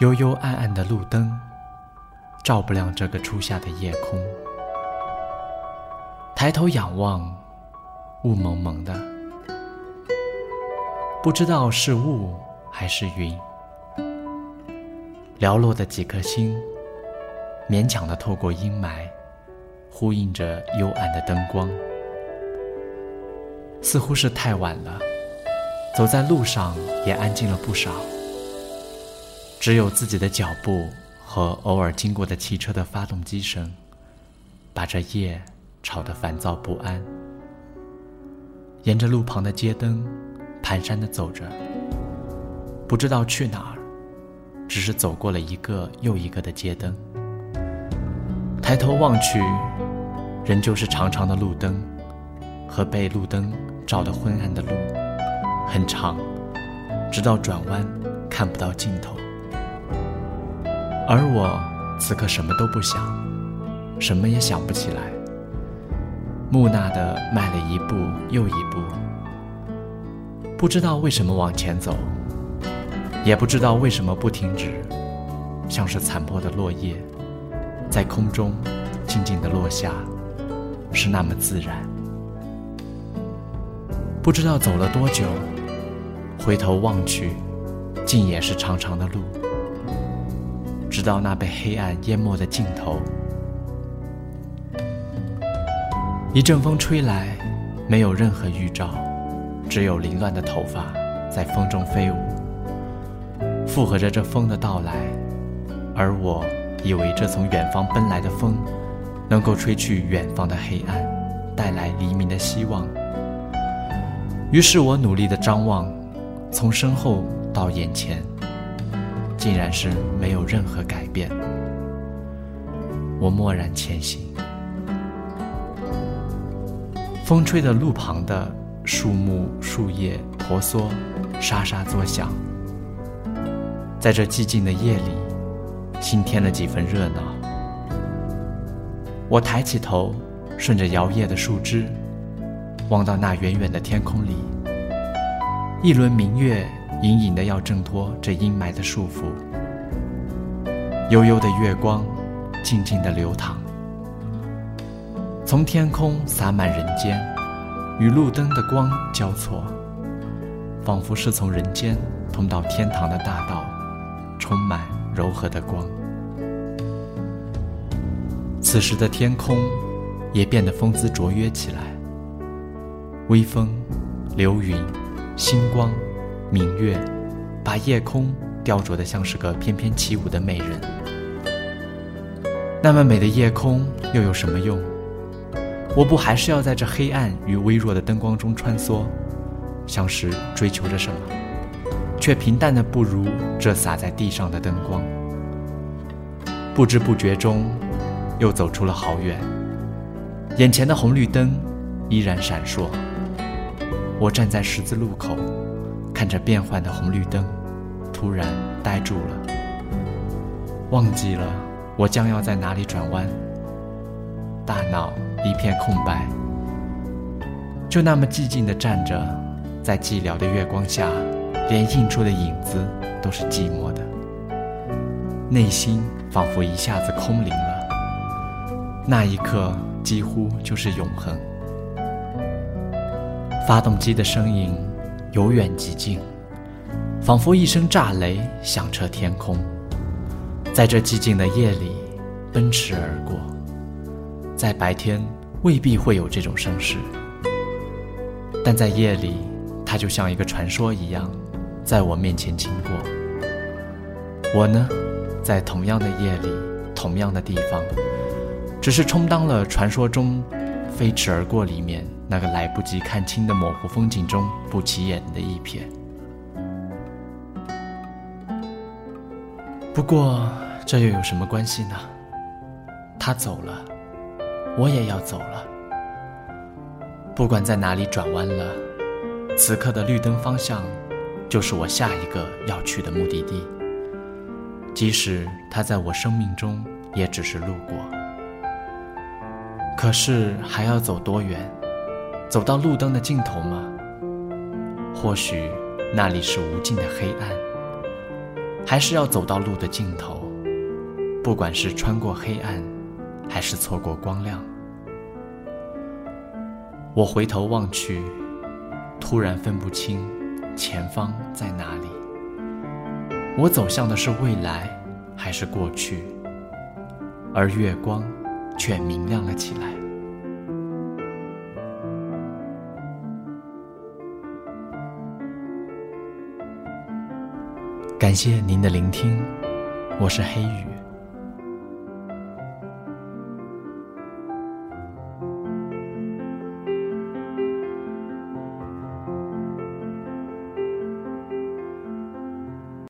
幽幽暗暗的路灯，照不亮这个初夏的夜空。抬头仰望，雾蒙蒙的，不知道是雾还是云。寥落的几颗星，勉强的透过阴霾，呼应着幽暗的灯光。似乎是太晚了，走在路上也安静了不少。只有自己的脚步和偶尔经过的汽车的发动机声，把这夜吵得烦躁不安。沿着路旁的街灯，蹒跚地走着，不知道去哪儿，只是走过了一个又一个的街灯。抬头望去，仍旧是长长的路灯，和被路灯照得昏暗的路，很长，直到转弯看不到尽头。而我此刻什么都不想，什么也想不起来，木讷的迈了一步又一步，不知道为什么往前走，也不知道为什么不停止，像是残破的落叶，在空中静静的落下，是那么自然。不知道走了多久，回头望去，竟也是长长的路。直到那被黑暗淹没的尽头，一阵风吹来，没有任何预兆，只有凌乱的头发在风中飞舞，附和着这风的到来。而我以为这从远方奔来的风，能够吹去远方的黑暗，带来黎明的希望。于是我努力的张望，从身后到眼前。竟然是没有任何改变。我默然前行，风吹的路旁的树木树叶婆娑，沙沙作响。在这寂静的夜里，新添了几分热闹。我抬起头，顺着摇曳的树枝，望到那远远的天空里，一轮明月。隐隐的要挣脱这阴霾的束缚，悠悠的月光，静静的流淌，从天空洒满人间，与路灯的光交错，仿佛是从人间通到天堂的大道，充满柔和的光。此时的天空也变得风姿卓约起来，微风，流云，星光。明月把夜空雕琢得像是个翩翩起舞的美人。那么美的夜空又有什么用？我不还是要在这黑暗与微弱的灯光中穿梭，像是追求着什么，却平淡的不如这洒在地上的灯光。不知不觉中，又走出了好远，眼前的红绿灯依然闪烁。我站在十字路口。看着变幻的红绿灯，突然呆住了，忘记了我将要在哪里转弯，大脑一片空白，就那么寂静的站着，在寂寥的月光下，连映出的影子都是寂寞的，内心仿佛一下子空灵了，那一刻几乎就是永恒。发动机的声音。由远及近，仿佛一声炸雷响彻天空，在这寂静的夜里奔驰而过。在白天未必会有这种声势，但在夜里，它就像一个传说一样，在我面前经过。我呢，在同样的夜里，同样的地方，只是充当了传说中飞驰而过里面。那个来不及看清的模糊风景中不起眼的一瞥。不过这又有什么关系呢？他走了，我也要走了。不管在哪里转弯了，此刻的绿灯方向，就是我下一个要去的目的地。即使他在我生命中也只是路过，可是还要走多远？走到路灯的尽头吗？或许那里是无尽的黑暗，还是要走到路的尽头，不管是穿过黑暗，还是错过光亮。我回头望去，突然分不清前方在哪里。我走向的是未来，还是过去？而月光却明亮了起来。感谢您的聆听，我是黑雨。